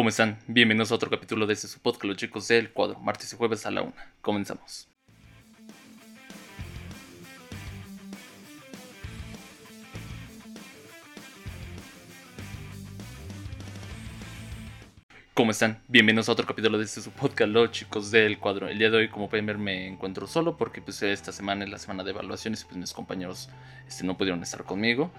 ¿Cómo están? Bienvenidos a otro capítulo de este su podcast, los chicos del cuadro, martes y jueves a la una. Comenzamos. ¿Cómo están? Bienvenidos a otro capítulo de este su podcast, los chicos del cuadro. El día de hoy, como pueden ver, me encuentro solo porque pues esta semana es la semana de evaluaciones y pues mis compañeros este, no pudieron estar conmigo.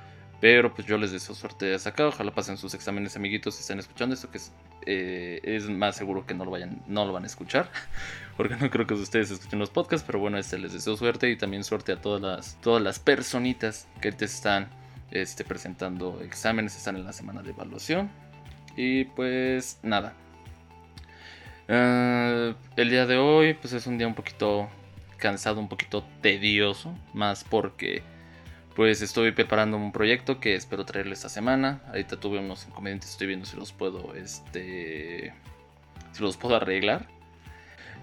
Pero pues yo les deseo suerte hasta acá. Ojalá pasen sus exámenes, amiguitos, si están escuchando esto, que es, eh, es más seguro que no lo, vayan, no lo van a escuchar. Porque no creo que ustedes escuchen los podcasts. Pero bueno, este les deseo suerte y también suerte a todas las, todas las personitas que te están este, presentando exámenes, están en la semana de evaluación. Y pues nada. Ah, el día de hoy pues es un día un poquito cansado, un poquito tedioso. Más porque pues estoy preparando un proyecto que espero traerle esta semana. Ahorita tuve unos inconvenientes, estoy viendo si los puedo, este, si los puedo arreglar.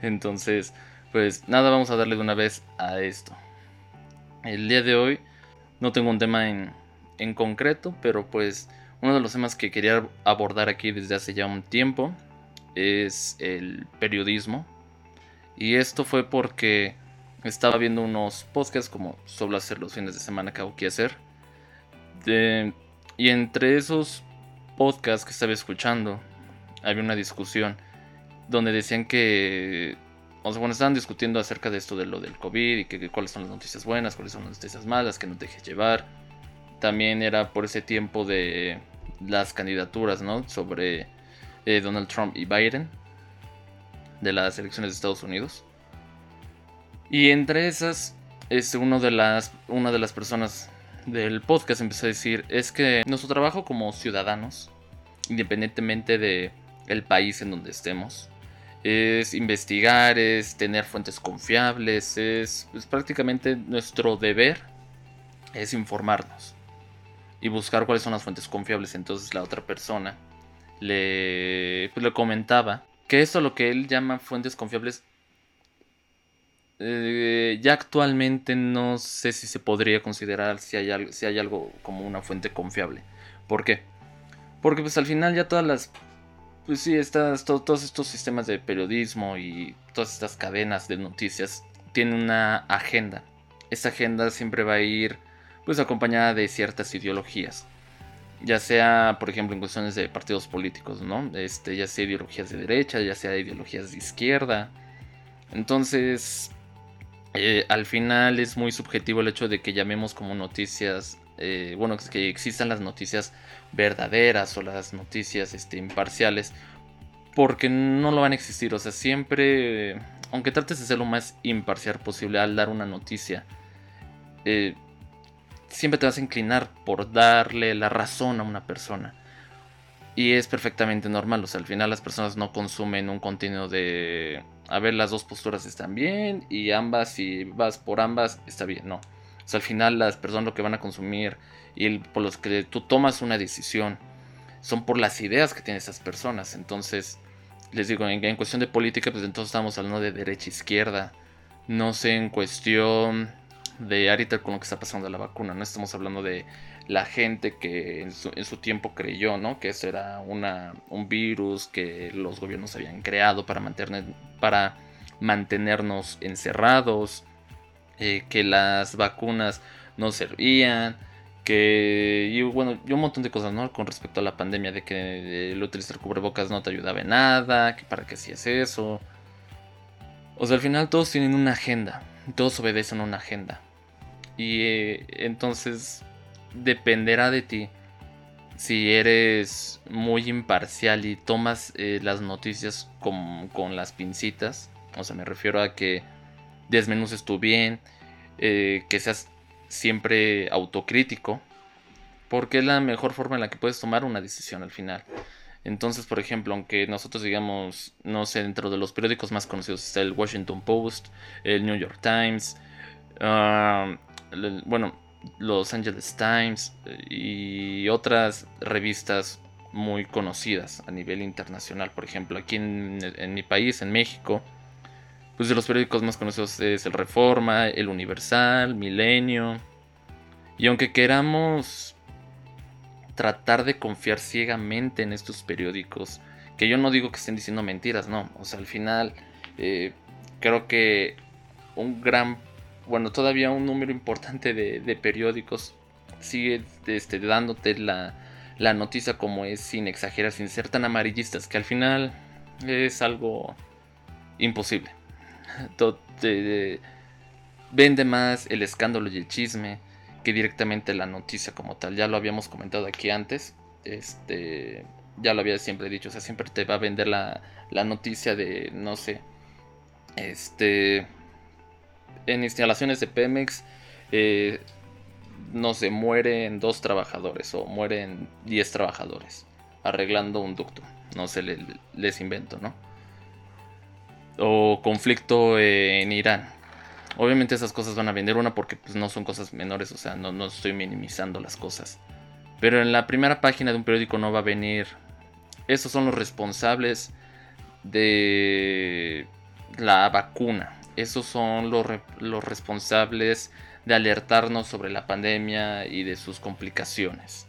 Entonces, pues nada, vamos a darle de una vez a esto. El día de hoy no tengo un tema en, en concreto, pero pues uno de los temas que quería abordar aquí desde hace ya un tiempo es el periodismo. Y esto fue porque estaba viendo unos podcasts como suelo hacer los fines de semana que hago que hacer. y entre esos podcasts que estaba escuchando, había una discusión donde decían que, o sea, cuando estaban discutiendo acerca de esto de lo del COVID y que, cuáles son las noticias buenas, cuáles son las noticias malas, que no te dejes llevar. También era por ese tiempo de las candidaturas, ¿no? Sobre eh, Donald Trump y Biden de las elecciones de Estados Unidos. Y entre esas, este, uno de las, una de las personas del podcast empezó a decir, es que nuestro trabajo como ciudadanos, independientemente de el país en donde estemos, es investigar, es tener fuentes confiables, es, prácticamente nuestro deber es informarnos y buscar cuáles son las fuentes confiables. Entonces la otra persona le, pues, le comentaba que esto lo que él llama fuentes confiables eh, ya actualmente no sé si se podría considerar si hay, algo, si hay algo como una fuente confiable. ¿Por qué? Porque pues al final ya todas las... Pues sí, estas, todos estos sistemas de periodismo y todas estas cadenas de noticias tienen una agenda. Esa agenda siempre va a ir pues acompañada de ciertas ideologías. Ya sea, por ejemplo, en cuestiones de partidos políticos, ¿no? Este, ya sea ideologías de derecha, ya sea ideologías de izquierda. Entonces, eh, al final es muy subjetivo el hecho de que llamemos como noticias, eh, bueno, que existan las noticias verdaderas o las noticias este, imparciales, porque no lo van a existir. O sea, siempre, aunque trates de ser lo más imparcial posible al dar una noticia, eh, siempre te vas a inclinar por darle la razón a una persona. Y es perfectamente normal, o sea, al final las personas no consumen un contenido de a ver, las dos posturas están bien y ambas, si vas por ambas, está bien. No. O sea, al final las personas lo que van a consumir y por los que tú tomas una decisión son por las ideas que tienen esas personas. Entonces, les digo, en, cuestión de política, pues entonces estamos hablando de derecha-izquierda. No sé, en cuestión de ahorita con lo que está pasando de la vacuna, no estamos hablando de la gente que en su, tiempo creyó, ¿no? Que eso era una, un virus que los gobiernos habían creado para, mantener, para mantenernos encerrados, eh, que las vacunas no servían, que y bueno, y un montón de cosas, ¿no? Con respecto a la pandemia, de que el utilizar cubrebocas no te ayudaba en nada, que para qué hacías eso. O sea, al final todos tienen una agenda, todos obedecen a una agenda. Y eh, entonces dependerá de ti. Si eres muy imparcial y tomas eh, las noticias con, las pincitas, o sea, me refiero a que desmenuces tu bien, eh, que seas siempre autocrítico, porque es la mejor forma en la que puedes tomar una decisión al final. Entonces, por ejemplo, aunque nosotros digamos, no sé, dentro de los periódicos más conocidos está el Washington Post, el New York Times, ah, bueno, los Angeles Times eh, y otras revistas muy conocidas a nivel internacional. Por ejemplo, aquí en, mi país, en México, pues de los periódicos más conocidos es el Reforma, el Universal, Milenio. Y aunque queramos tratar de confiar ciegamente en estos periódicos Que yo no digo que estén diciendo mentiras, no. O sea, al final eh, creo que un gran, bueno, todavía un número importante de, periódicos sigue este, dándote la, la noticia como es, sin exagerar, sin ser tan amarillistas, que al final es algo imposible. vende más el escándalo y el chisme que directamente la noticia como tal. Ya lo habíamos comentado aquí antes. Este, ya lo había siempre dicho. O sea, siempre te va a vender la, la noticia de, no sé, este, en instalaciones de Pemex, eh, no sé, mueren dos trabajadores o mueren diez trabajadores arreglando un ducto. No sé, les invento, ¿no? O conflicto en Irán. Obviamente esas cosas van a vender una porque pues, no son cosas menores, o sea, no, no estoy minimizando las cosas. Pero en la primera página de un periódico no va a venir. Esos son los responsables de la vacuna. Esos son los, los responsables de alertarnos sobre la pandemia y de sus complicaciones.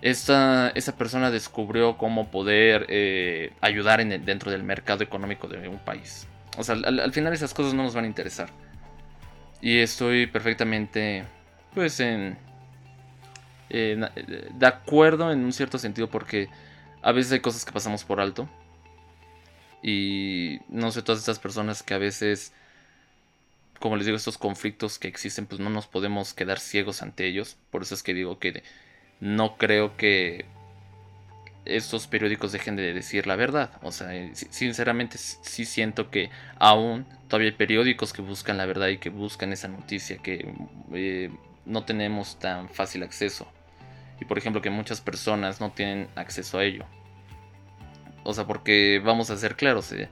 Esta, esa persona descubrió cómo poder eh, ayudar en dentro del mercado económico de un país. O sea, al, final esas cosas no nos van a interesar. Y estoy perfectamente, pues, en, de acuerdo en un cierto sentido porque a veces hay cosas que pasamos por alto. Y no sé, todas estas personas que a veces, como les digo, estos conflictos que existen, pues no nos podemos quedar ciegos ante ellos. Por eso es que digo que no creo que estos periódicos dejen de decir la verdad. O sea, eh, sinceramente sí siento que aún todavía hay periódicos que buscan la verdad y que buscan esa noticia que eh, no tenemos tan fácil acceso. Y por ejemplo que muchas personas no tienen acceso a ello. O sea, porque vamos a ser claros. Eh,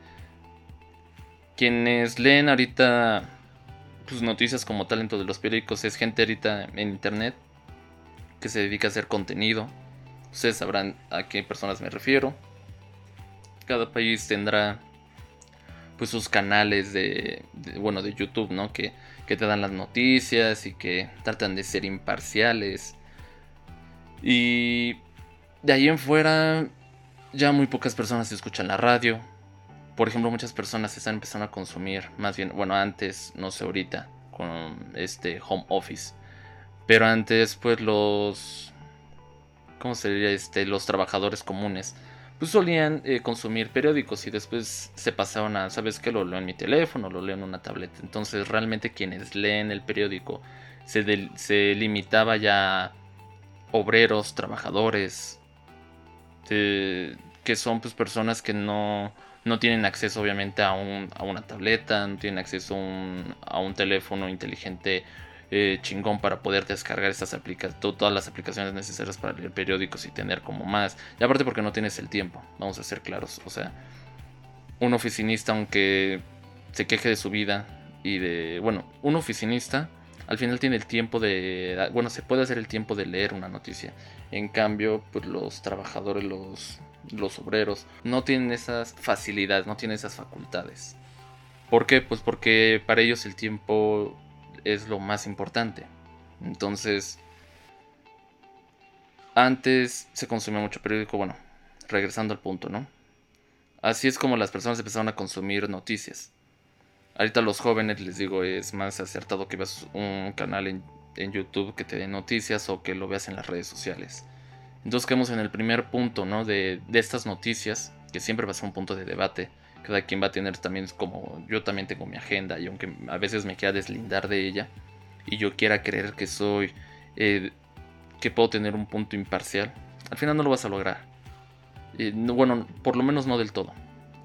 quienes leen ahorita pues, noticias como talento de los periódicos es gente ahorita en internet que se dedica a hacer contenido. Ustedes sabrán a qué personas me refiero. Cada país tendrá pues sus canales de, bueno de YouTube, ¿no? Que, que te dan las noticias y que tratan de ser imparciales. Y de ahí en fuera ya muy pocas personas escuchan la radio. Por ejemplo, muchas personas están empezando a consumir, más bien, bueno, antes, no sé ahorita, con este home office. Pero antes, pues los. ¿Cómo sería este? Los trabajadores comunes. Pues solían eh, consumir periódicos y después se pasaban a, ¿sabes qué? Lo leo en mi teléfono, lo leo en una tableta. Entonces realmente quienes leen el periódico se, se limitaba ya obreros, trabajadores, que son pues personas que no, no tienen acceso obviamente a, un, a una tableta, no tienen acceso a un, a un teléfono inteligente eh, chingón para poder descargar estas aplicaciones, todas las aplicaciones necesarias para leer periódicos y tener como más. Y aparte porque no tienes el tiempo, vamos a ser claros. O sea, un oficinista, aunque se queje de su vida y de, bueno, un oficinista al final tiene el tiempo de, bueno, se puede hacer el tiempo de leer una noticia. En cambio, pues los trabajadores, los, los obreros, no tienen esas facilidades, no tienen esas facultades. ¿Por qué? Pues porque para ellos el tiempo es lo más importante. Entonces, antes se consumía mucho periódico, bueno, regresando al punto, ¿no? Así es como las personas empezaron a consumir noticias. Ahorita los jóvenes, les digo, es más acertado que veas un canal en, YouTube que te dé noticias o que lo veas en las redes sociales. Entonces quedamos en el primer punto, ¿no? De, de estas noticias, que siempre va a ser un punto de debate cada quien va a tener también como yo también tengo mi agenda y aunque a veces me quiera deslindar de ella y yo quiera creer que soy eh, que puedo tener un punto imparcial al final no lo vas a lograr eh, bueno por lo menos no del todo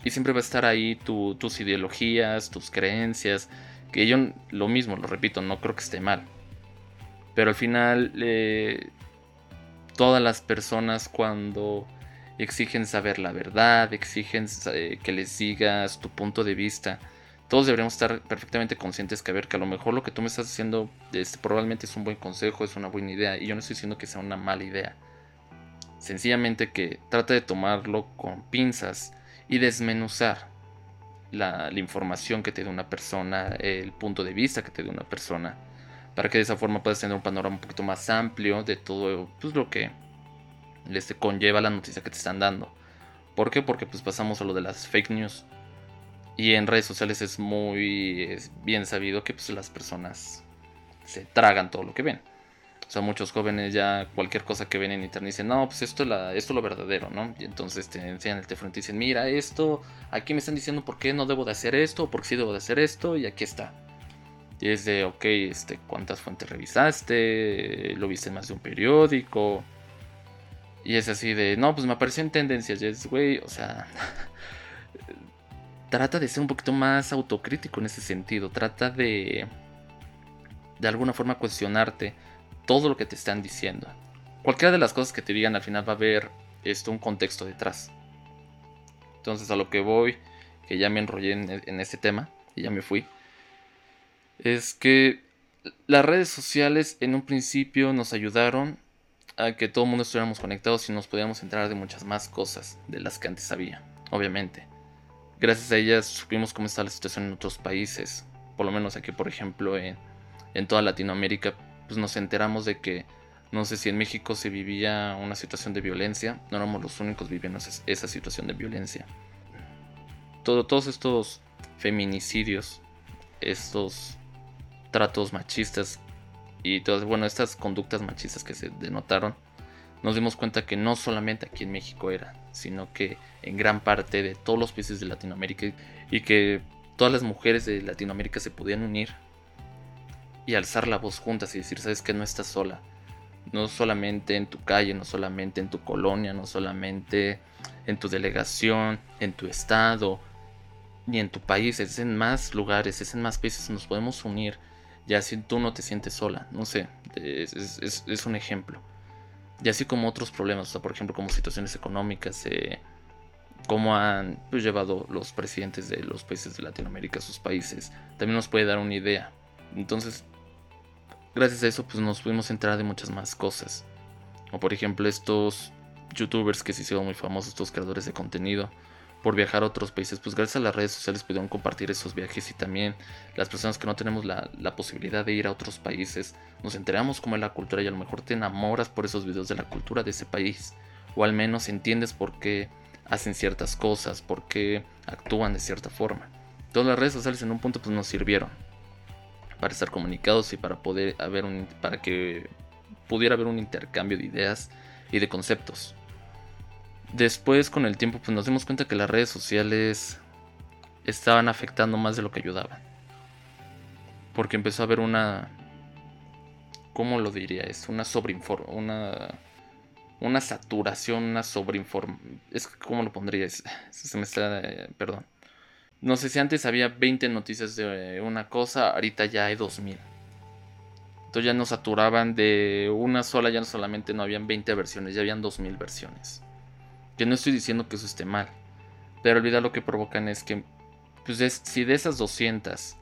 y siempre va a estar ahí tus ideologías tus creencias que yo lo mismo lo repito no creo que esté mal pero al final eh, todas las personas cuando exigen saber la verdad, exigen eh, que les digas tu punto de vista. Todos deberíamos estar perfectamente conscientes que a ver que a lo mejor lo que tú me estás diciendo este, probablemente es un buen consejo, es una buena idea y yo no estoy diciendo que sea una mala idea. Sencillamente que trata de tomarlo con pinzas y desmenuzar la, información que te dé una persona, el punto de vista que te dé una persona, para que de esa forma puedas tener un panorama un poquito más amplio de todo pues, lo que les conlleva la noticia que te están dando. ¿Por qué? Porque pues pasamos a lo de las fake news. Y en redes sociales es muy bien sabido que pues, las personas se tragan todo lo que ven. O sea, muchos jóvenes ya cualquier cosa que ven en internet dicen, no, pues esto es, esto lo verdadero, ¿no? Y entonces te enseñan el teléfono y dicen, mira esto, aquí me están diciendo por qué no debo de hacer esto, o por qué sí debo de hacer esto, y aquí está. Y es de, ok, este, ¿cuántas fuentes revisaste? ¿Lo viste en más de un periódico? Y es así de, no, pues me apareció en tendencias. Y es, güey, o sea, trata de ser un poquito más autocrítico en ese sentido. Trata de, de alguna forma, cuestionarte todo lo que te están diciendo. Cualquiera de las cosas que te digan al final va a haber esto, un contexto detrás. Entonces a lo que voy, que ya me enrollé en, en este tema y ya me fui, es que las redes sociales en un principio nos ayudaron a que todo el mundo estuviéramos conectados y nos podíamos enterar de muchas más cosas de las que antes había, obviamente. Gracias a ellas supimos cómo está la situación en otros países, por lo menos aquí por ejemplo en, en toda Latinoamérica pues nos enteramos de que no sé si en México se vivía una situación de violencia, no éramos los únicos viviendo esa situación de violencia. Todo, todos estos feminicidios, estos tratos machistas y todas, bueno, estas conductas machistas que se denotaron, nos dimos cuenta que no solamente aquí en México era, sino que en gran parte de todos los países de Latinoamérica y que todas las mujeres de Latinoamérica se podían unir y alzar la voz juntas y decir, sabes que no estás sola. No solamente en tu calle, no solamente en tu colonia, no solamente en tu delegación, en tu estado, ni en tu país, es en más lugares, es en más países, nos podemos unir. Ya si tú no te sientes sola, no sé, es, un ejemplo. Y así como otros problemas, o sea, por ejemplo, como situaciones económicas, eh, cómo han pues, llevado los presidentes de los países de Latinoamérica a sus países, también nos puede dar una idea. Entonces, gracias a eso pues nos pudimos enterar de muchas más cosas. O por ejemplo estos youtubers que se hicieron muy famosos, estos creadores de contenido, por viajar a otros países, pues gracias a las redes sociales pudieron compartir esos viajes y también las personas que no tenemos la, posibilidad de ir a otros países, nos enteramos cómo es la cultura y a lo mejor te enamoras por esos videos de la cultura de ese país, o al menos entiendes por qué hacen ciertas cosas, por qué actúan de cierta forma. Todas las redes sociales en un punto pues nos sirvieron, para estar comunicados y para poder haber un para que pudiera haber un intercambio de ideas y de conceptos. Después con el tiempo pues nos dimos cuenta que las redes sociales estaban afectando más de lo que ayudaban. Porque empezó a haber una ¿cómo lo diría? Es una sobreinform una una saturación, una sobreinform es como lo pondría, se me está eh, perdón no sé si antes había 20 noticias de una cosa, ahorita ya hay 2000. Entonces ya nos saturaban de una sola, ya no solamente no habían 20 versiones, ya habían 2000 versiones. Yo no estoy diciendo que eso esté mal, pero olvida lo que provocan es que, pues si de esas 200,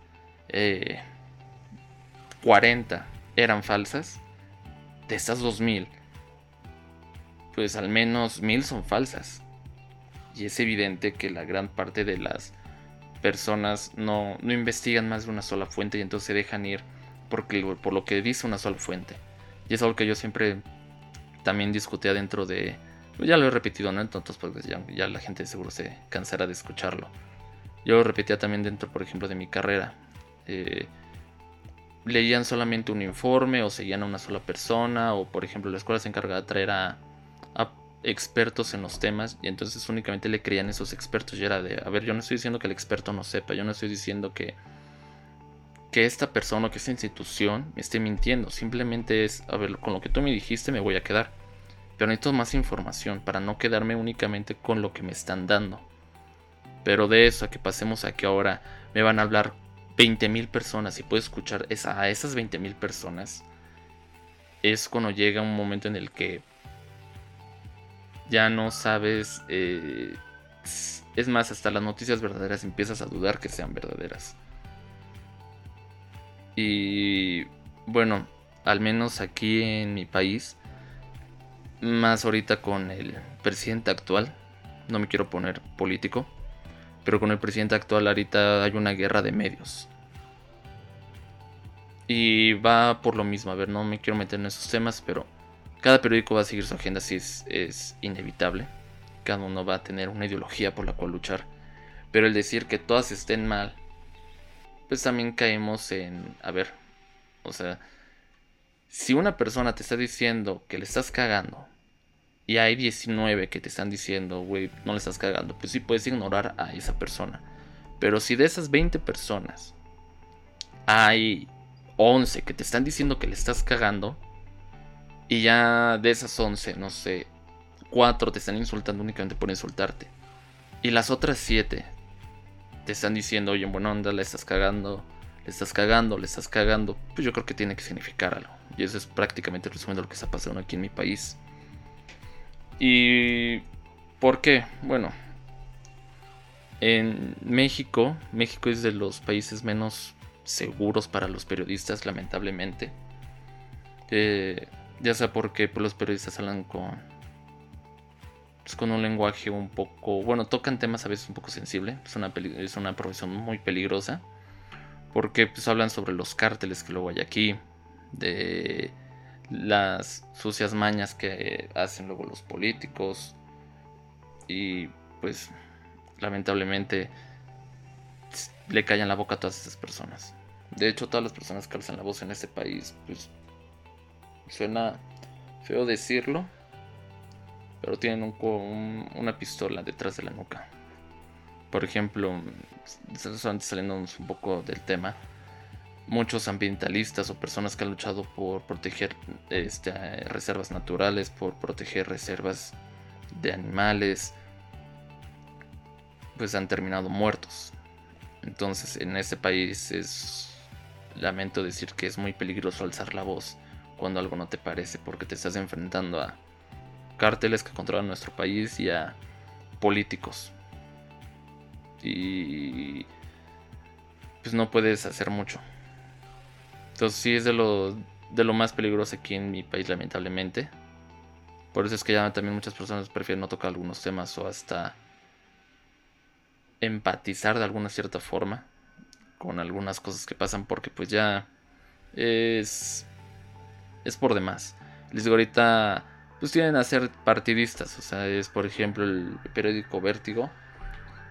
40 eh, eran falsas, de esas 2000, pues al menos 1000 son falsas. Y es evidente que la gran parte de las personas no, investigan más de una sola fuente y entonces se dejan ir porque, por lo que dice una sola fuente. Y es algo que yo siempre también discutía dentro de... Ya lo he repetido, ¿no? Entonces, pues ya, ya la gente seguro se cansará de escucharlo. Yo lo repetía también dentro, por ejemplo, de mi carrera. Eh, leían solamente un informe o seguían a una sola persona o por ejemplo la escuela se encargaba de traer a expertos en los temas y entonces únicamente le creían esos expertos y era de, a ver, yo no estoy diciendo que el experto no sepa, yo no estoy diciendo que que esta persona o que esta institución me esté mintiendo, simplemente es, a ver, con lo que tú me dijiste me voy a quedar, pero necesito más información para no quedarme únicamente con lo que me están dando. Pero de eso a que pasemos a que ahora me van a hablar 20.000 personas y puedo escuchar a esas 20.000 personas, es cuando llega un momento en el que ya no sabes, eh, es más, hasta las noticias verdaderas empiezas a dudar que sean verdaderas. Y bueno, al menos aquí en mi país, más ahorita con el presidente actual, no me quiero poner político, pero con el presidente actual ahorita hay una guerra de medios. Y va por lo mismo, a ver, no me quiero meter en esos temas, pero cada periódico va a seguir su agenda si es, inevitable. cada uno va a tener una ideología por la cual luchar. Pero el decir que todas estén mal, pues también caemos en, a ver, o sea, si una persona te está diciendo que le estás cagando y hay 19 que te están diciendo, güey, no le estás cagando, pues sí puedes ignorar a esa persona. Pero si de esas 20 personas hay 11 que te están diciendo que le estás cagando y ya de esas 11, no sé, 4 te están insultando únicamente por insultarte. Y las otras 7 te están diciendo, oye, en buena onda, le estás cagando, le estás cagando, le estás cagando. Pues yo creo que tiene que significar algo. Y eso es prácticamente de lo que está pasando aquí en mi país. ¿Y por qué? Bueno, en México, México es de los países menos seguros para los periodistas, lamentablemente. Eh, ya sea porque pues, los periodistas hablan con, pues, con un lenguaje un poco, bueno, tocan temas a veces un poco sensibles, es una, es una profesión muy peligrosa, porque pues hablan sobre los cárteles que luego hay aquí, de las sucias mañas que hacen luego los políticos y pues lamentablemente le callan la boca a todas esas personas. De hecho, todas las personas que alzan la voz en este país, pues suena feo decirlo, pero tienen un, una pistola detrás de la nuca. Por ejemplo, antes saliéndonos un poco del tema, muchos ambientalistas o personas que han luchado por proteger este, reservas naturales, por proteger reservas de animales, pues han terminado muertos. Entonces en este país es, lamento decir que es muy peligroso alzar la voz cuando algo no te parece porque te estás enfrentando a cárteles que controlan nuestro país y a políticos. Y pues no puedes hacer mucho. Entonces sí es de lo, de lo más peligroso aquí en mi país lamentablemente. Por eso es que ya también muchas personas prefieren no tocar algunos temas o hasta empatizar de alguna cierta forma con algunas cosas que pasan porque pues ya es es por demás. Les digo ahorita pues tienen a ser partidistas, o sea, es por ejemplo el periódico Vértigo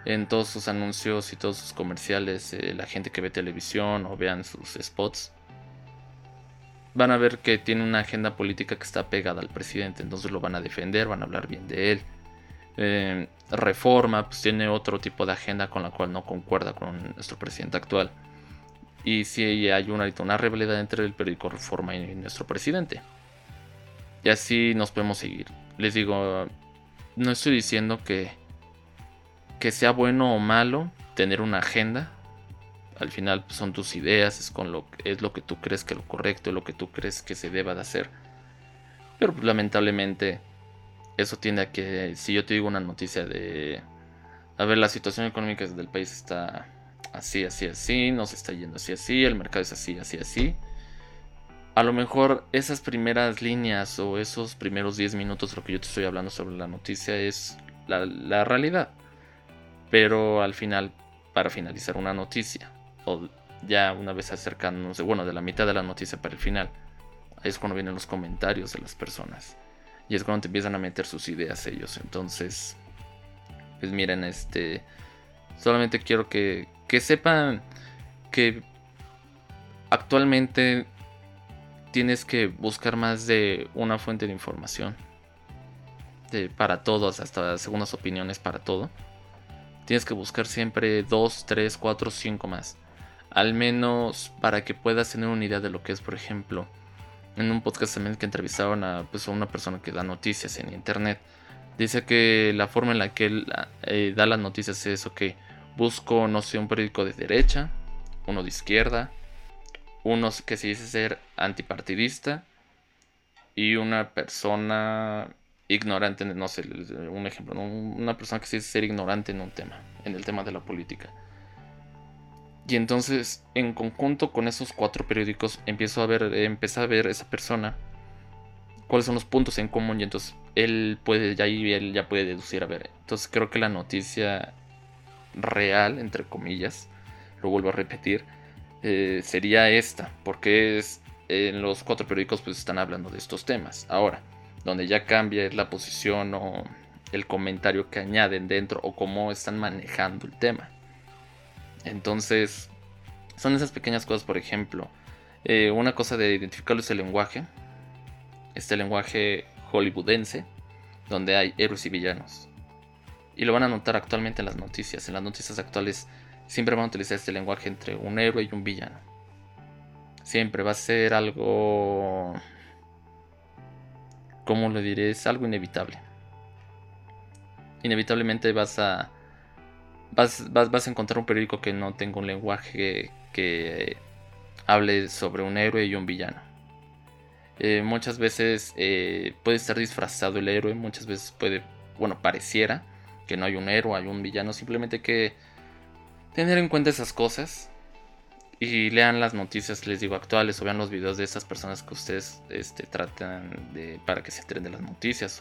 en todos sus anuncios y todos sus comerciales, eh, la gente que ve televisión o vean sus spots van a ver que tiene una agenda política que está pegada al presidente, entonces lo van a defender, van a hablar bien de él. Eh, reforma, pues tiene otro tipo de agenda con la cual no concuerda con nuestro presidente actual. Y si hay una, una entre el periódico Reforma y nuestro presidente. Y así nos podemos seguir. Les digo, no estoy diciendo que, que sea bueno o malo tener una agenda. Al final pues, son tus ideas, es, con lo, es lo que tú crees que es lo correcto, es lo que tú crees que se deba de hacer. Pero pues, lamentablemente eso tiende a que si yo te digo una noticia de... A ver, la situación económica del país está así, así, así, nos está yendo así, así, el mercado es así, así, así. A lo mejor esas primeras líneas o esos primeros 10 minutos, lo que yo te estoy hablando sobre la noticia es la, realidad. Pero al final, para finalizar una noticia, o ya una vez acercándonos, bueno, de la mitad de la noticia para el final, ahí es cuando vienen los comentarios de las personas. Y es cuando te empiezan a meter sus ideas ellos. Entonces, pues miren, este. Solamente quiero que, que sepan que actualmente tienes que buscar más de una fuente de información. Para todos, hasta segundas opiniones para todo. Tienes que buscar siempre dos, tres, cuatro, cinco más. Al menos para que puedas tener una idea de lo que es, por ejemplo, en un podcast también que entrevistaron a, pues, una persona que da noticias en internet. Dice que la forma en la que él eh, da las noticias es, ok, busco, no sé, un periódico de derecha, uno de izquierda, uno que se dice ser antipartidista y una persona ignorante, no sé, un ejemplo, una persona que se dice ser ignorante en un tema, en el tema de la política. Y entonces, en conjunto con esos cuatro periódicos, empiezo a ver, empieza a ver esa persona cuáles son los puntos en común y entonces él puede, ya él ya puede deducir, a ver, entonces creo que la noticia real, entre comillas, lo vuelvo a repetir, eh, sería esta, porque es, en los cuatro periódicos pues están hablando de estos temas. Ahora, donde ya cambia es la posición o el comentario que añaden dentro o cómo están manejando el tema. Entonces, son esas pequeñas cosas, por ejemplo, eh, una cosa de identificarlo es el lenguaje, este lenguaje hollywoodense, donde hay héroes y villanos. Y lo van a notar actualmente en las noticias. En las noticias actuales siempre van a utilizar este lenguaje entre un héroe y un villano. Siempre va a ser algo... ¿Cómo lo diré? Es algo inevitable. Inevitablemente vas a... Vas, vas, a encontrar un periódico que no tenga un lenguaje que hable sobre un héroe y un villano. Eh, muchas veces eh, puede estar disfrazado el héroe, muchas veces puede, bueno, pareciera que no hay un héroe, hay un villano, simplemente que tener en cuenta esas cosas y lean las noticias, les digo, actuales o vean los videos de esas personas que ustedes este, tratan de para que se enteren de las noticias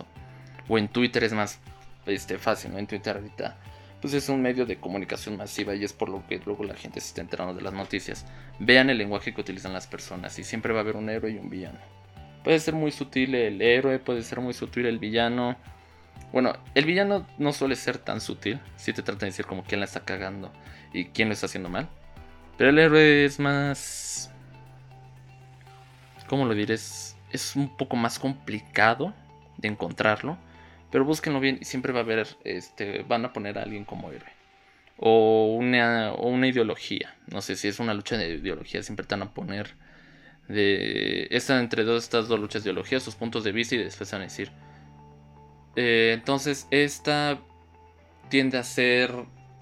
o, en Twitter es más este, fácil, ¿no? En Twitter ahorita pues es un medio de comunicación masiva y es por lo que luego la gente se está enterando de las noticias. Vean el lenguaje que utilizan las personas y siempre va a haber un héroe y un villano. Puede ser muy sutil el héroe, puede ser muy sutil el villano. Bueno, el villano no suele ser tan sutil, si te trata de decir como quién la está cagando y quién lo está haciendo mal. Pero el héroe es más... ¿Cómo lo diré? Es, es un poco más complicado de encontrarlo pero búsquenlo bien y siempre va a haber, este, van a poner a alguien como héroe. O una, o una ideología. No sé si es una lucha de ideología, siempre te van a poner de esta entre estas dos luchas de ideología, sus puntos de vista y después van a decir. Eh, entonces, esta tiende a ser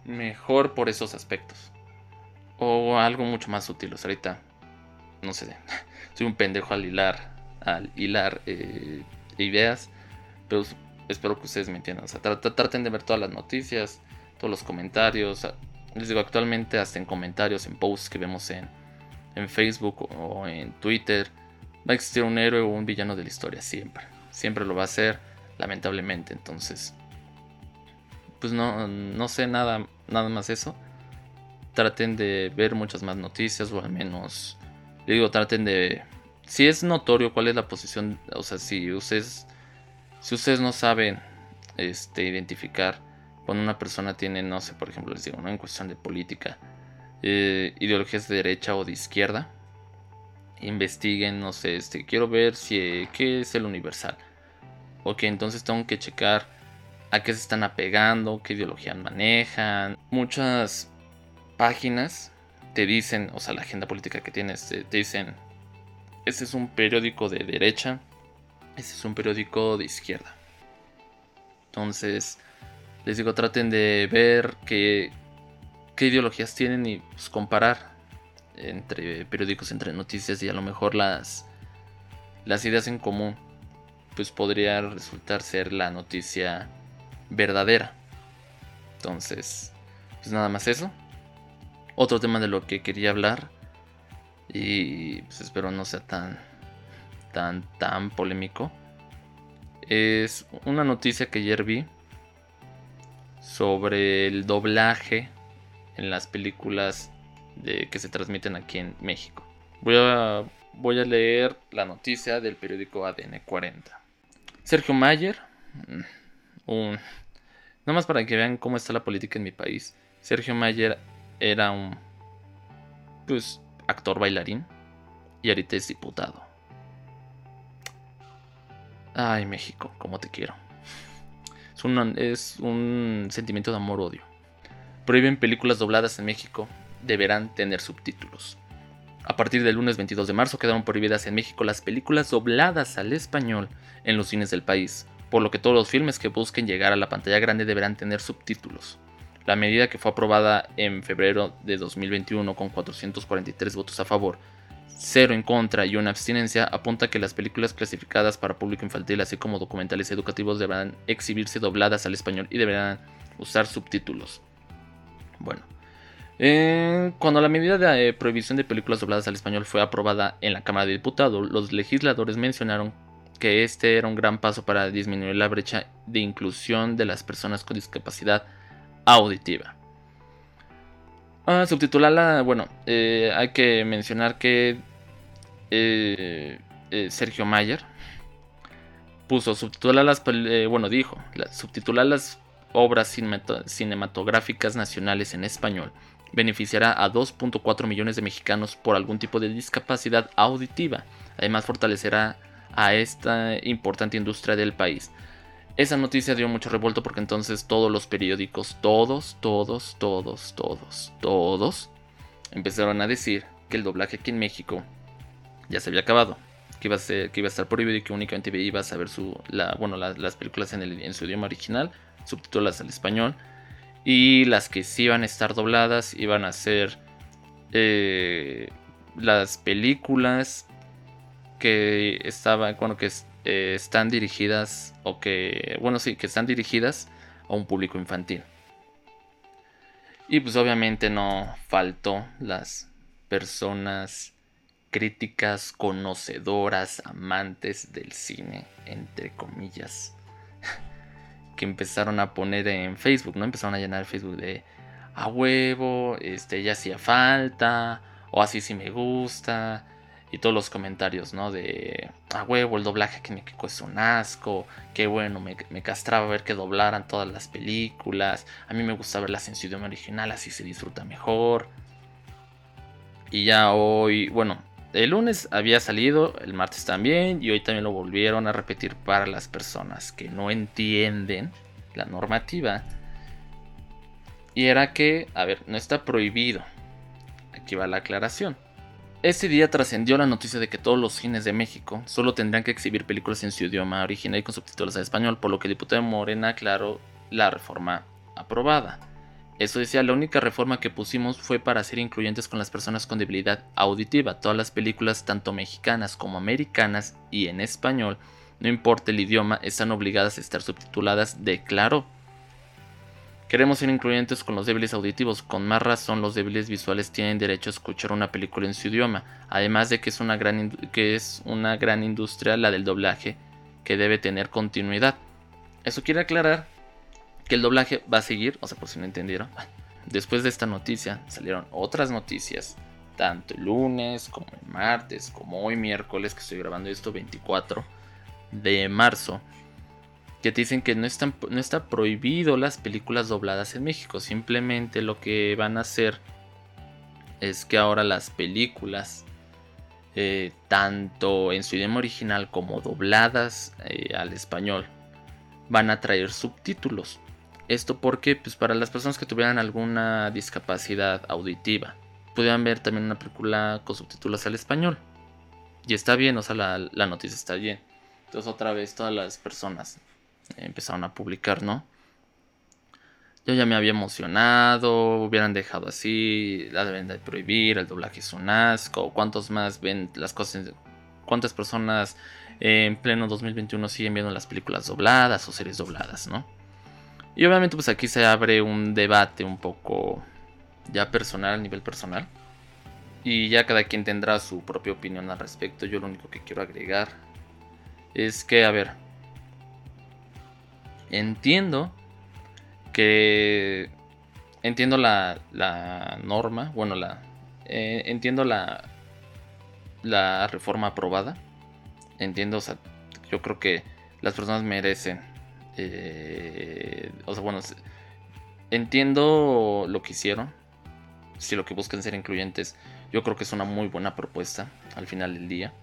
mejor por esos aspectos. O algo mucho más sutil. O ahorita, no sé, soy un pendejo al hilar, al hilar eh, ideas. Pero espero que ustedes me entiendan. O sea, traten de ver todas las noticias, todos los comentarios. les digo, actualmente hasta en comentarios, en posts que vemos en, en Facebook o en Twitter, va a existir un héroe o un villano de la historia, siempre. Siempre lo va a ser, lamentablemente. Entonces, pues no, no sé nada, nada más eso. Traten de ver muchas más noticias o al menos, digo, traten de... Si es notorio cuál es la posición, o sea, si ustedes si ustedes no saben este, identificar cuando una persona tiene, no sé, por ejemplo, les digo, ¿no? en cuestión de política, eh, ideologías de derecha o de izquierda, investiguen, no sé, este, quiero ver si, qué es el universal. Ok, entonces tengo que checar a qué se están apegando, qué ideología manejan. Muchas páginas te dicen, o sea, la agenda política que tienes, te, dicen, este es un periódico de derecha, es un periódico de izquierda. Entonces, les digo, traten de ver qué, qué ideologías tienen y pues, comparar entre periódicos, entre noticias y a lo mejor las, las ideas en común, pues podría resultar ser la noticia verdadera. Entonces, pues nada más eso. Otro tema de lo que quería hablar y pues espero no sea tan tan, tan polémico. Es una noticia que ayer vi sobre el doblaje en las películas de, que se transmiten aquí en México. Voy a, voy a leer la noticia del periódico ADN 40. Sergio Mayer, mm, un, nada más para que vean cómo está la política en mi país. Sergio Mayer era un pues, actor bailarín y ahorita es diputado. Ay, México, como te quiero. Es un, es un sentimiento de amor-odio. Prohíben películas dobladas en México. Deberán tener subtítulos. A partir del lunes 22 de marzo quedaron prohibidas en México las películas dobladas al español en los cines del país, por lo que todos los filmes que busquen llegar a la pantalla grande deberán tener subtítulos. La medida que fue aprobada en febrero de 2021 con 443 votos a favor cero en contra y una abstinencia, apunta que las películas clasificadas para público infantil, así como documentales educativos, deberán exhibirse dobladas al español y deberán usar subtítulos. Bueno, eh, cuando la medida de eh, prohibición de películas dobladas al español fue aprobada en la Cámara de Diputados, los legisladores mencionaron que este era un gran paso para disminuir la brecha de inclusión de las personas con discapacidad auditiva. Ah, subtitularla, bueno, eh, hay que mencionar que eh, eh, Sergio Mayer puso subtitular las, bueno, dijo, subtitular las obras cinematográficas nacionales en español beneficiará a 2.4 millones de mexicanos por algún tipo de discapacidad auditiva. Además fortalecerá a esta importante industria del país. Esa noticia dio mucho revuelto porque entonces todos los periódicos, todos, todos, todos, todos, todos, empezaron a decir que el doblaje aquí en México ya se había acabado, que iba a, ser, que iba a estar prohibido y que únicamente ibas a ver su, la, bueno, las películas en, el, en su idioma original, subtituladas al español, y las que sí iban a estar dobladas iban a ser eh, las películas que estaban, bueno, que eh, están dirigidas o que, bueno, sí, que están dirigidas a un público infantil. Y pues obviamente no faltó las personas críticas, conocedoras, amantes del cine, entre comillas, que empezaron a poner en Facebook, ¿no? Empezaron a llenar Facebook de a huevo, este ya hacía falta, o así sí me gusta, y todos los comentarios, ¿no? De a huevo, el doblaje México es un asco, qué bueno, me, castraba ver que doblaran todas las películas, a mí me gusta verlas en su idioma original, así se disfruta mejor. Y ya hoy, bueno, el lunes había salido, el martes también, y hoy también lo volvieron a repetir para las personas que no entienden la normativa. Y era que, a ver, no está prohibido. Aquí va la aclaración ese día trascendió la noticia de que todos los cines de México solo tendrían que exhibir películas en su idioma original y con subtítulos en español, por lo que el diputado Morena aclaró la reforma aprobada. Eso decía, la única reforma que pusimos fue para ser incluyentes con las personas con debilidad auditiva. Todas las películas, tanto mexicanas como americanas y en español, no importa el idioma, están obligadas a estar subtituladas, declaró. Queremos ser incluyentes con los débiles auditivos, con más razón los débiles visuales tienen derecho a escuchar una película en su idioma, además de que es una gran, que es una gran industria la del doblaje que debe tener continuidad. Eso quiere aclarar que el doblaje va a seguir, o sea, por si no entendieron. Después de esta noticia salieron otras noticias, tanto el lunes como el martes, como hoy miércoles que estoy grabando esto 24 de marzo que te dicen que no, están, no está prohibido las películas dobladas en México. Simplemente lo que van a hacer es que ahora las películas, eh, tanto en su idioma original como dobladas eh, al español, van a traer subtítulos. Esto porque, pues para las personas que tuvieran alguna discapacidad auditiva, pudieran ver también una película con subtítulos al español. Y está bien, o sea, la, la noticia está bien. Entonces otra vez todas las personas empezaron a publicar, ¿no? Yo ya me había emocionado, hubieran dejado así, la deben de prohibir, el doblaje es un asco, cuántos más ven las cosas, cuántas personas en pleno 2021 siguen viendo las películas dobladas o series dobladas, ¿no? Y obviamente pues aquí se abre un debate un poco ya personal, a nivel personal. Y ya cada quien tendrá su propia opinión al respecto. Yo lo único que quiero agregar es que, a ver, entiendo que entiendo la, la norma, bueno, la eh, entiendo la la reforma aprobada. Entiendo, o sea, yo creo que las personas merecen eh, o sea, bueno, entiendo lo que hicieron. Si lo que buscan ser incluyentes, yo creo que es una muy buena propuesta al final del día.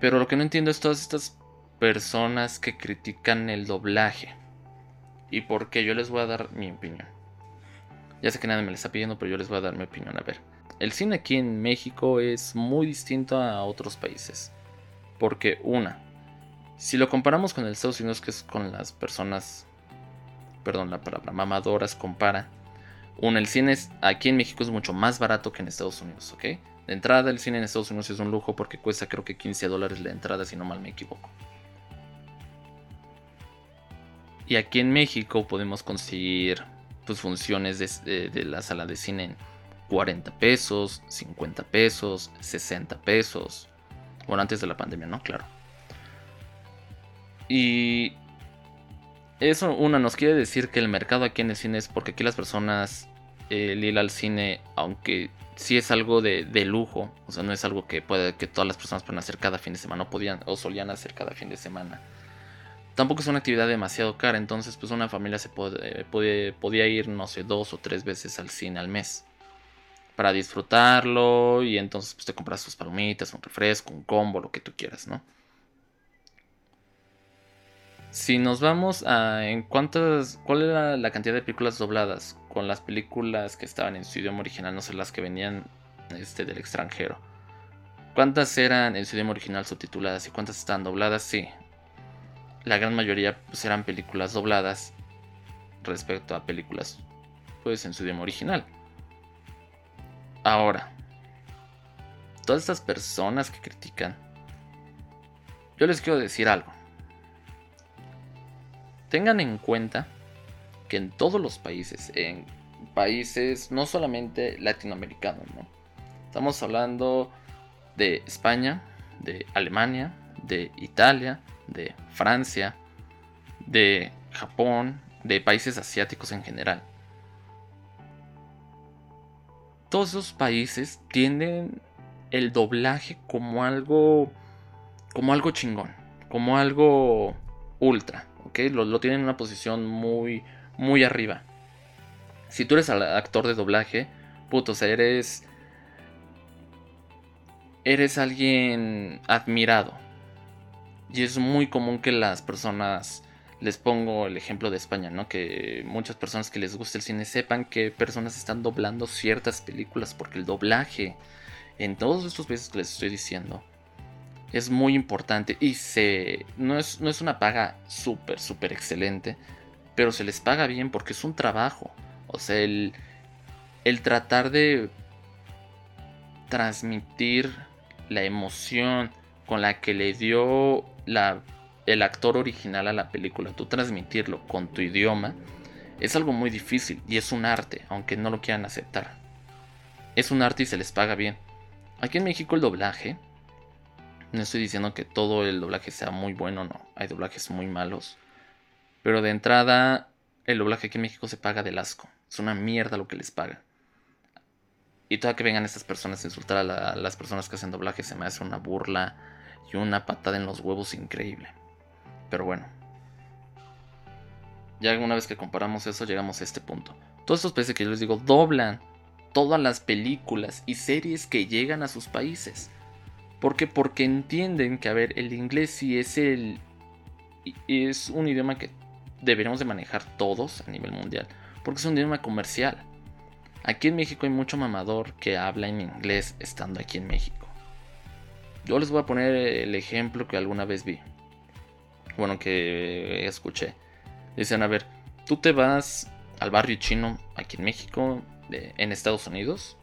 Pero lo que no entiendo es todas estas personas que critican el doblaje. ¿Y por qué? Yo les voy a dar mi opinión. Ya sé que nadie me lo está pidiendo, pero yo les voy a dar mi opinión. A ver, el cine aquí en México es muy distinto a otros países. Porque una, si lo comparamos con el Estados Unidos, que es con las personas, perdón, la palabra mamadoras, compara. Una, el cine aquí en México es mucho más barato que en Estados Unidos, ¿ok? De entrada, el cine en Estados Unidos es un lujo porque cuesta creo que 15 dólares la entrada, si no mal me equivoco. Y aquí en México podemos conseguir pues, funciones de, la sala de cine en 40 pesos, 50 pesos, 60 pesos. Bueno, antes de la pandemia, ¿no? Claro. Y eso, una, nos quiere decir que el mercado aquí en el cine es porque aquí las personas, el ir al cine, aunque sí es algo de, de, lujo, o sea, no es algo que, puede, que todas las personas puedan hacer cada fin de semana, o podían, o solían hacer cada fin de semana tampoco es una actividad demasiado cara, entonces pues una familia se puede, podía ir, no sé, dos o tres veces al cine al mes para disfrutarlo y entonces pues te compras tus palomitas, un refresco, un combo, lo que tú quieras, ¿no? Si nos vamos a en cuántas, cuál era la cantidad de películas dobladas con las películas que estaban en su idioma original, no sé las que venían este, del extranjero. ¿Cuántas eran en su idioma original subtituladas y cuántas están dobladas? Sí, la gran mayoría pues, eran películas dobladas respecto a películas pues en su idioma original. Ahora, todas estas personas que critican, yo les quiero decir algo. Tengan en cuenta que en todos los países, en países no solamente latinoamericanos, ¿no? Estamos hablando de España, de Alemania, de Italia, de Francia, de Japón, de países asiáticos en general. Todos esos países tienen el doblaje como algo como algo chingón, como algo ultra, ¿ok? Lo, tienen en una posición muy muy arriba. Si tú eres actor de doblaje, puto, o sea, eres eres alguien admirado, y es muy común que las personas, les pongo el ejemplo de España, ¿no? Que muchas personas que les gusta el cine sepan que personas están doblando ciertas películas porque el doblaje en todos estos países que les estoy diciendo es muy importante y se no es, no es una paga súper, súper excelente, pero se les paga bien porque es un trabajo. O sea, el, el tratar de transmitir la emoción con la que le dio el actor original a la película, tú transmitirlo con tu idioma, es algo muy difícil y es un arte, aunque no lo quieran aceptar. Es un arte y se les paga bien. Aquí en México el doblaje, no estoy diciendo que todo el doblaje sea muy bueno, no, hay doblajes muy malos. Pero de entrada, el doblaje aquí en México se paga del asco. Es una mierda lo que les paga. Y toda que vengan estas personas a insultar a las personas que hacen doblaje se me hace una burla y una patada en los huevos increíble. Pero bueno. Ya una vez que comparamos eso, llegamos a este punto. Todos estos países que yo les digo doblan todas las películas y series que llegan a sus países. ¿Por qué? Porque entienden que, a ver, el inglés sí es el. es un idioma que deberíamos de manejar todos a nivel mundial. Porque es un idioma comercial. Aquí en México hay mucho mamador que habla en inglés estando aquí en México. Yo les voy a poner el ejemplo que alguna vez vi. Bueno, que escuché. Dicen, a ver, tú te vas al barrio chino aquí en México, en Estados Unidos,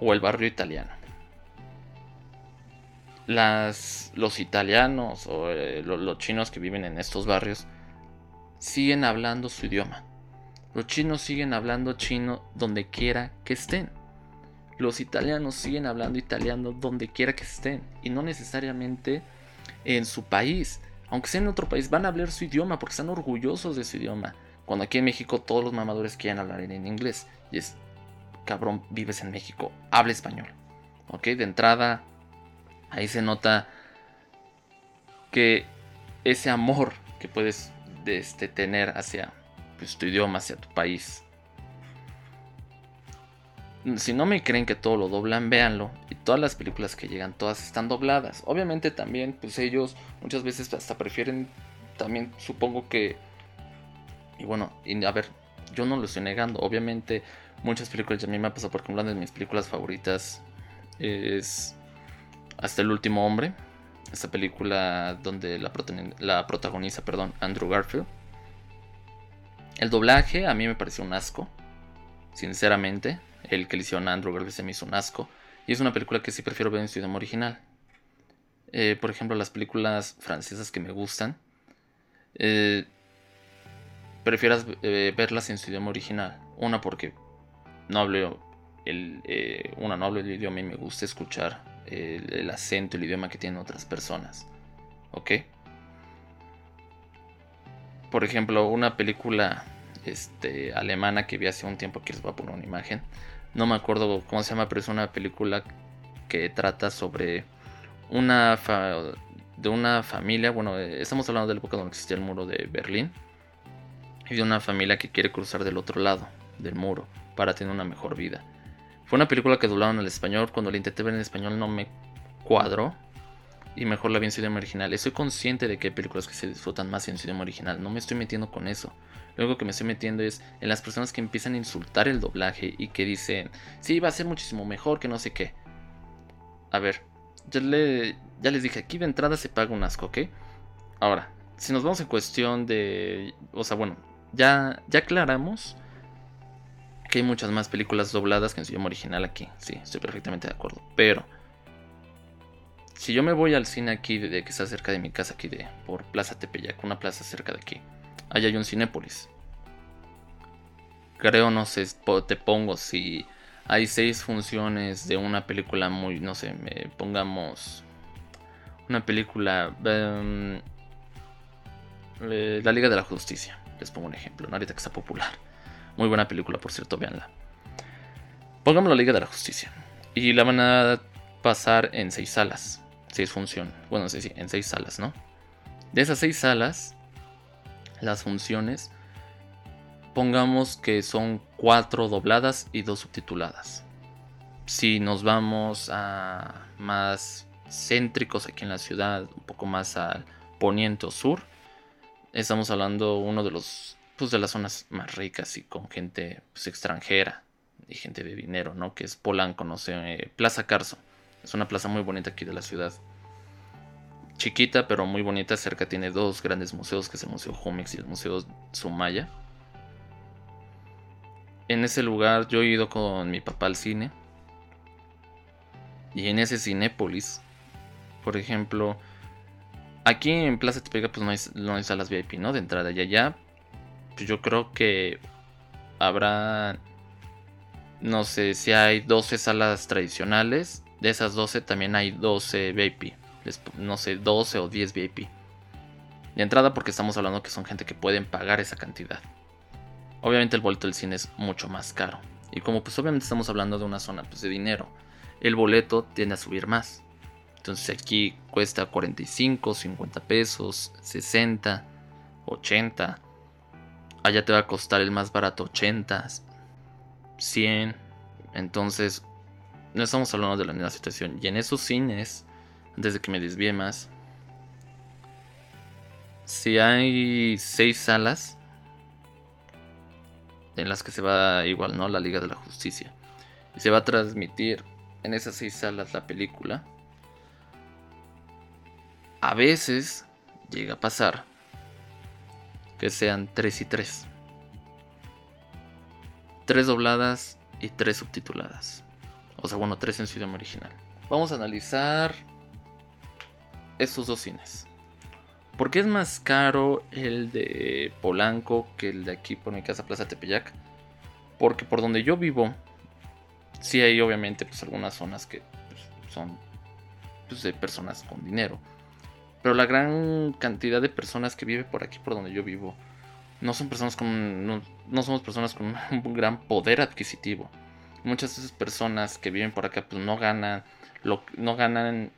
o el barrio italiano. Las, los italianos o eh, los chinos que viven en estos barrios siguen hablando su idioma. Los chinos siguen hablando chino donde quiera que estén los italianos siguen hablando italiano donde quiera que estén y no necesariamente en su país. Aunque sea en otro país, van a hablar su idioma porque están orgullosos de su idioma. Cuando aquí en México todos los mamadores quieren hablar en inglés. Y es, cabrón, vives en México, habla español. Ok, de entrada, ahí se nota que ese amor que puedes este, tener hacia pues, tu idioma, hacia tu país, si no me creen que todo lo doblan, véanlo. Y todas las películas que llegan, todas están dobladas. Obviamente también, pues ellos muchas veces hasta prefieren, también supongo que... Y bueno, a ver, yo no lo estoy negando. Obviamente muchas películas, a mí me ha pasado, por ejemplo, una de mis películas favoritas es Hasta el último hombre. Esta película donde la, la protagoniza, perdón, Andrew Garfield. El doblaje a mí me pareció un asco, sinceramente el que le hicieron a Andrew Garfield se me hizo un asco. Y es una película que sí prefiero ver en su idioma original. Eh, por ejemplo, las películas francesas que me gustan. Eh, prefieras eh, verlas en su idioma original. Una porque no hablo el, una no hablo el idioma y me gusta escuchar el, el, acento, el idioma que tienen otras personas. ¿Ok? Por ejemplo, una película este, alemana que vi hace un tiempo, que les voy a poner una imagen. No me acuerdo cómo se llama, pero es una película que trata sobre una de una familia, bueno, estamos hablando de la época donde existía el muro de Berlín, y de una familia que quiere cruzar del otro lado del muro para tener una mejor vida. Fue una película que doblaron al español, cuando la intenté ver en español no me cuadró, y mejor la vi en idioma original. Estoy consciente de que hay películas que se disfrutan más en su idioma original, no me estoy metiendo con eso. Lo único que me estoy metiendo es en las personas que empiezan a insultar el doblaje y que dicen, sí, va a ser muchísimo mejor que no sé qué. A ver, ya, le, ya les dije, aquí de entrada se paga un asco, ¿ok? Ahora, si nos vamos en cuestión de... O sea, bueno, ya, ya aclaramos que hay muchas más películas dobladas que en su idioma original aquí. Sí, estoy perfectamente de acuerdo. Pero si yo me voy al cine aquí, de, que está cerca de mi casa, aquí de por Plaza Tepeyac, una plaza cerca de aquí, allá hay un Cinépolis. Creo, no sé, te pongo si hay seis funciones de una película muy, no sé, me pongamos una película, em, La Liga de la Justicia, les pongo un ejemplo, ahorita que está popular. Muy buena película, por cierto, véanla. Pongamos la Liga de la Justicia. Y la van a pasar en seis salas seis funciones. Bueno, en seis salas, ¿no? De esas seis salas, las funciones, pongamos que son cuatro dobladas y dos subtituladas. Si nos vamos a más céntricos aquí en la ciudad, un poco más al poniente o sur, estamos hablando uno de los pues de las zonas más ricas y con gente pues, extranjera y gente de dinero, ¿no? Que es Polanco, no sé, eh, Plaza Carso. Es una plaza muy bonita aquí de la ciudad. Chiquita, pero muy bonita. Cerca tiene dos grandes museos, que es el Museo Jumex y el Museo Sumaya. En ese lugar yo he ido con mi papá al cine. Y en ese Cinépolis, por ejemplo, aquí en Plaza Tepega pues no hay, no hay salas VIP, ¿no? De entrada y allá, pues yo creo que habrá, no sé, si hay 12 salas tradicionales de esas 12 también hay 12 VIP. No sé, 12 o 10 VIP. De entrada porque estamos hablando que son gente que pueden pagar esa cantidad. Obviamente el boleto del cine es mucho más caro. Y como pues obviamente estamos hablando de una zona pues, de dinero, el boleto tiende a subir más. Entonces aquí cuesta 45, 50 pesos, 60, 80. Allá te va a costar el más barato 80, 100. Entonces no estamos hablando de la misma situación. Y en esos cines, antes de que me desvíe más, si hay seis salas en las que se va igual, ¿no? La Liga de la Justicia. Y se va a transmitir en esas seis salas la película. A veces llega a pasar que sean tres y tres. Tres dobladas y tres subtituladas. O sea, bueno, tres en su idioma original. Vamos a analizar estos dos cines. ¿Por qué es más caro el de Polanco que el de aquí por mi casa Plaza Tepeyac? Porque por donde yo vivo, sí hay obviamente pues algunas zonas que pues, son pues, de personas con dinero. Pero la gran cantidad de personas que vive por aquí por donde yo vivo no son personas con no, no somos personas con un gran poder adquisitivo muchas de esas personas que viven por acá pues no ganan lo, no ganan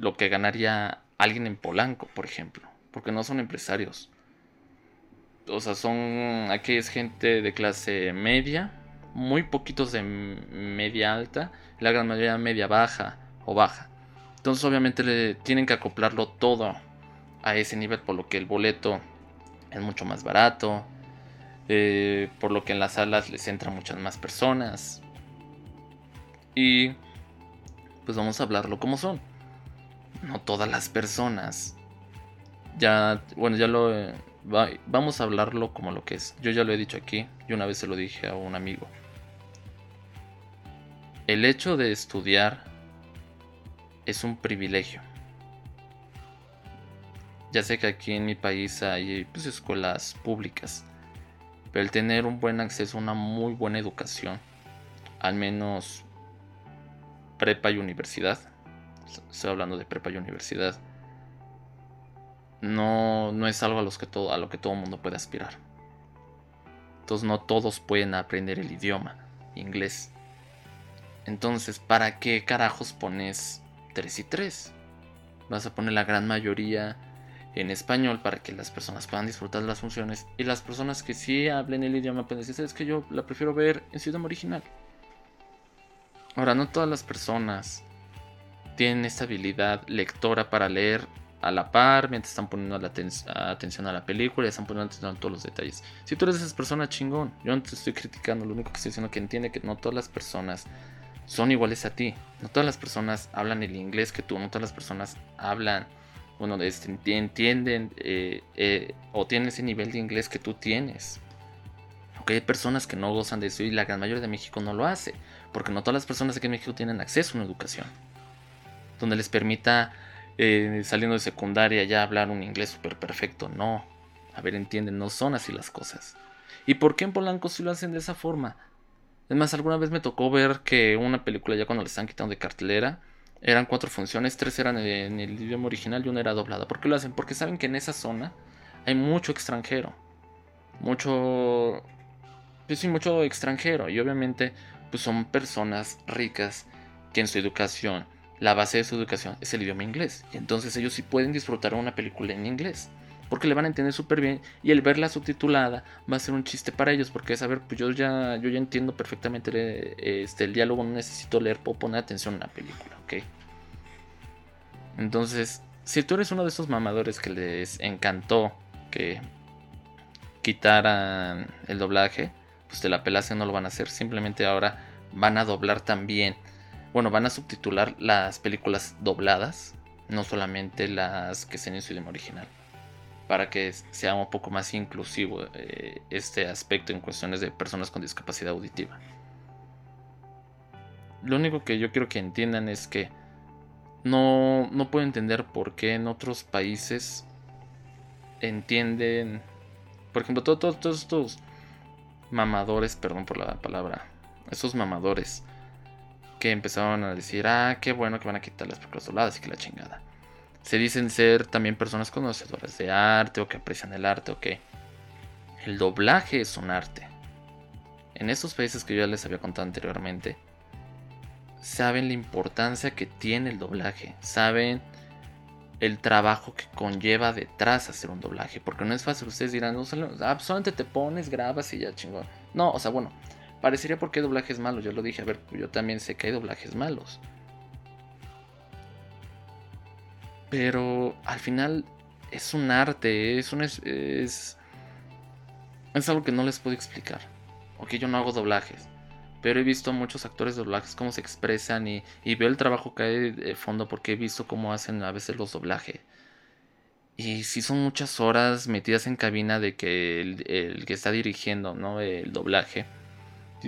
lo que ganaría alguien en Polanco, por ejemplo, porque no son empresarios. O sea, son aquí es gente de clase media, muy poquitos de media alta, la gran mayoría media baja o baja. Entonces obviamente le tienen que acoplarlo todo a ese nivel, por lo que el boleto es mucho más barato, eh, por lo que en las salas les entran muchas más personas. Y pues vamos a hablarlo como son. No todas las personas. Ya, bueno, ya lo... Eh, vamos a hablarlo como lo que es. Yo ya lo he dicho aquí y una vez se lo dije a un amigo. El hecho de estudiar es un privilegio. Ya sé que aquí en mi país hay pues, escuelas públicas pero el tener un buen acceso a una muy buena educación, al menos prepa y universidad, estoy hablando de prepa y universidad, no, no es algo a, los que todo, a lo que todo mundo puede aspirar. Entonces no todos pueden aprender el idioma inglés. Entonces, ¿para qué carajos pones 3 y 3? vas a poner la gran mayoría en español para que las personas puedan disfrutar de las funciones y las personas que sí hablen el idioma pueden decir, es que yo la prefiero ver en su idioma original. Ahora, no todas las personas tienen esta habilidad lectora para leer a la par mientras están poniendo la atención a la película y están poniendo atención a todos los detalles. Si tú eres esa persona chingón, yo no te estoy criticando, lo único que estoy diciendo es que entiende que no todas las personas son iguales a ti. No todas las personas hablan el inglés que tú, no todas las personas hablan bueno, este, entienden eh, eh, o tienen ese nivel de inglés que tú tienes. Aunque hay personas que no gozan de eso y la gran mayoría de México no lo hace, porque no todas las personas aquí en México tienen acceso a una educación donde les permita, eh, saliendo de secundaria, ya hablar un inglés súper perfecto. No, a ver, entienden, no son así las cosas. ¿Y por qué en Polanco sí lo hacen de esa forma? Es más, alguna vez me tocó ver que una película ya cuando le están quitando de cartelera, eran cuatro funciones, tres eran en el idioma original y una era doblada. ¿Por qué lo hacen? Porque saben que en esa zona hay mucho extranjero. Mucho... Pues sí, mucho extranjero. Y obviamente pues son personas ricas que en su educación, la base de su educación es el idioma inglés. Entonces ellos sí pueden disfrutar una película en inglés porque le van a entender súper bien y el verla subtitulada va a ser un chiste para ellos porque es a ver, pues yo ya, yo ya entiendo perfectamente este, el diálogo, no necesito leer, puedo poner atención a la película, ¿ok? Entonces, si tú eres uno de esos mamadores que les encantó que quitaran el doblaje, pues de la pelación no lo van a hacer, simplemente ahora van a doblar también, bueno, van a subtitular las películas dobladas, no solamente las que estén en su idioma original para que sea un poco más inclusivo eh, este aspecto en cuestiones de personas con discapacidad auditiva. Lo único que yo quiero que entiendan es que no, no puedo entender por qué en otros países entienden, por ejemplo, todos, estos mamadores, perdón por la palabra, esos mamadores que empezaron a decir, ah, qué bueno que van a quitar las películas dobladas y que la chingada se dicen ser también personas conocedoras de arte o que aprecian el arte o que el doblaje es un arte. En estos países que yo ya les había contado anteriormente, saben la importancia que tiene el doblaje, saben el trabajo que conlleva detrás hacer un doblaje, porque no es fácil, ustedes dirán, no, solamente te pones, grabas y ya chingón. No, o sea, bueno, parecería porque hay doblajes malos, yo lo dije, a ver, yo también sé que hay doblajes malos. Pero al final es un arte, es un. Es, es, algo que no les puedo explicar. Ok, yo no hago doblajes. Pero he visto a muchos actores de doblajes cómo se expresan y, veo el trabajo que hay de fondo porque he visto cómo hacen a veces los doblajes. Y si son muchas horas metidas en cabina de que el, el, que está dirigiendo ¿no? el doblaje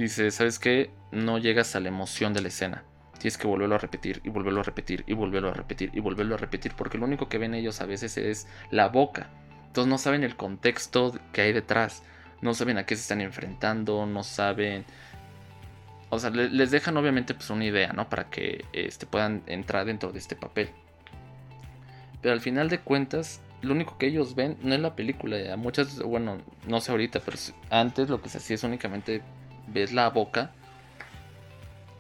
dice, ¿sabes qué? No llegas a la emoción de la escena tienes que volverlo a repetir y volverlo a repetir y volverlo a repetir y volverlo a repetir porque lo único que ven ellos a veces es la boca. Entonces no saben el contexto que hay detrás, no saben a qué se están enfrentando, no saben... O sea, les dejan obviamente pues una idea, ¿no? Para que este, puedan entrar dentro de este papel. Pero al final de cuentas, lo único que ellos ven no es la película. Muchas, bueno, no sé ahorita, pero antes lo que se hacía es únicamente ves la boca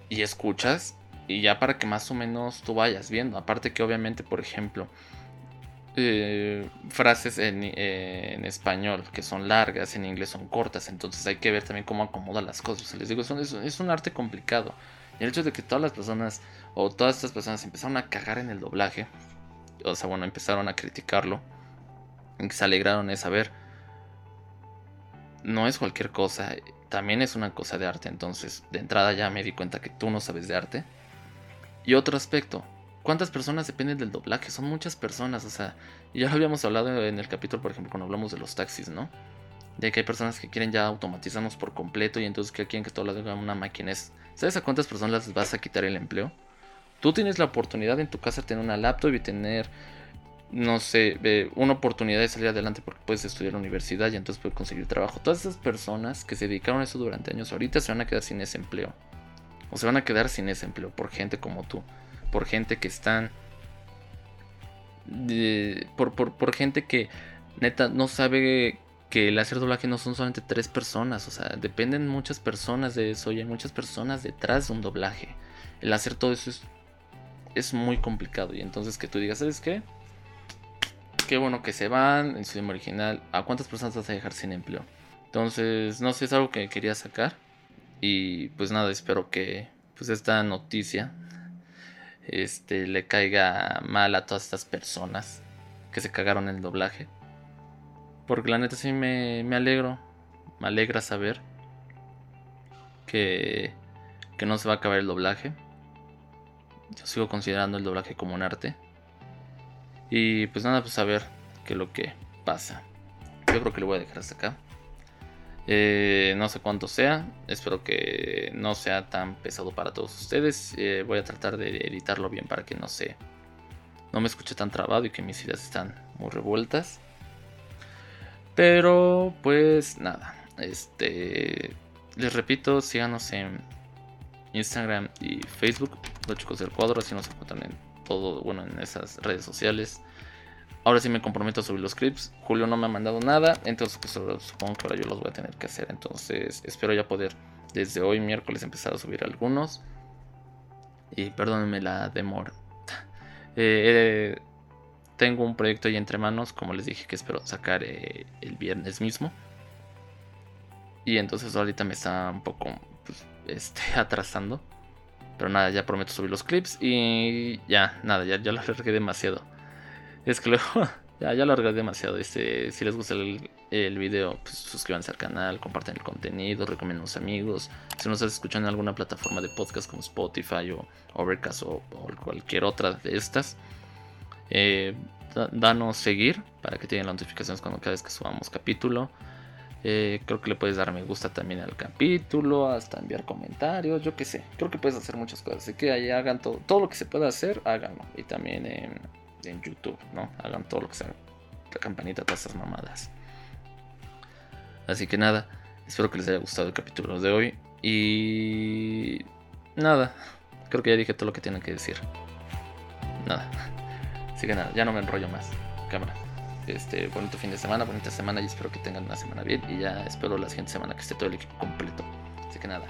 y escuchas y ya para que más o menos tú vayas viendo. Aparte que obviamente, por ejemplo, eh, frases en, en, español que son largas, en inglés son cortas, entonces hay que ver también cómo acomoda las cosas. Les digo, es un arte complicado. Y el hecho de que todas las personas, o todas estas personas empezaron a cagar en el doblaje, o sea, bueno, empezaron a criticarlo, y se alegraron de saber, no es cualquier cosa, también es una cosa de arte, entonces de entrada ya me di cuenta que tú no sabes de arte y otro aspecto, ¿cuántas personas dependen del doblaje? Son muchas personas, o sea, ya lo habíamos hablado en el capítulo, por ejemplo, cuando hablamos de los taxis, ¿no? De que hay personas que quieren ya automatizarnos por completo y entonces que quieren que todo lo haga una máquina. ¿Sabes a cuántas personas les vas a quitar el empleo? Tú tienes la oportunidad en tu casa de tener una laptop y tener, no sé, una oportunidad de salir adelante porque puedes estudiar en la universidad y entonces puedes conseguir trabajo. Todas esas personas que se dedicaron a eso durante años ahorita se van a quedar sin ese empleo o se van a quedar sin ese empleo por gente como tú, por gente que están, por, por, gente que neta no sabe que el hacer doblaje no son solamente tres personas, o sea, dependen muchas personas de eso y hay muchas personas detrás de un doblaje. El hacer todo eso es es muy complicado. Y entonces que tú digas, ¿sabes qué? Qué bueno que se van su idioma original. ¿A cuántas personas vas a dejar sin empleo? Entonces, no sé, es algo que quería sacar. Y pues nada, espero que pues esta noticia este, le caiga mal a todas estas personas que se cagaron en el doblaje. Porque la neta sí me, me alegro. Me alegra saber que, que no se va a acabar el doblaje. Yo sigo considerando el doblaje como un arte. Y pues nada, pues a ver qué es lo que pasa. Yo creo que lo voy a dejar hasta acá. Eh, no sé cuánto sea. Espero que no sea tan pesado para todos ustedes. Eh, voy a tratar de editarlo bien para que no se. No me escuche tan trabado y que mis ideas están muy revueltas. Pero pues nada. Este. Les repito, síganos en Instagram y Facebook. Los chicos del cuadro. Así nos encuentran en todo. Bueno, en esas redes sociales. Ahora sí me comprometo a subir los clips. Julio no me ha mandado nada, entonces pues, supongo que ahora yo los voy a tener que hacer. Entonces espero ya poder desde hoy miércoles empezar a subir algunos. Y perdónenme la demora. Eh, tengo un proyecto ahí entre manos, como les dije que espero sacar eh, el viernes mismo. Y entonces ahorita me está un poco pues, este, atrasando. Pero nada, ya prometo subir los clips y ya, nada, ya, ya lo alargué demasiado. Es que luego ya, ya largué demasiado. Este, si les gusta el, el video, pues suscríbanse al canal, compartan el contenido, recomienden a los amigos. Si nos estás escuchando en alguna plataforma de podcast como Spotify o Overcast o, cualquier otra de estas, eh, danos seguir para que tengan las notificaciones cuando cada vez que subamos capítulo. Eh, creo que le puedes dar me gusta también al capítulo, hasta enviar comentarios, yo qué sé. Creo que puedes hacer muchas cosas. Así que ahí hagan todo, todo lo que se pueda hacer, háganlo. Y también en YouTube, ¿no? Hagan todo lo que sea. La campanita, todas esas mamadas. Así que nada, espero que les haya gustado el capítulo de hoy. Y nada, creo que ya dije todo lo que tienen que decir. Nada. Así que nada, ya no me enrollo más. Cámara. Este, bonito fin de semana, bonita semana y espero que tengan una semana bien. Y ya espero la siguiente semana que esté todo el equipo completo. Así que nada.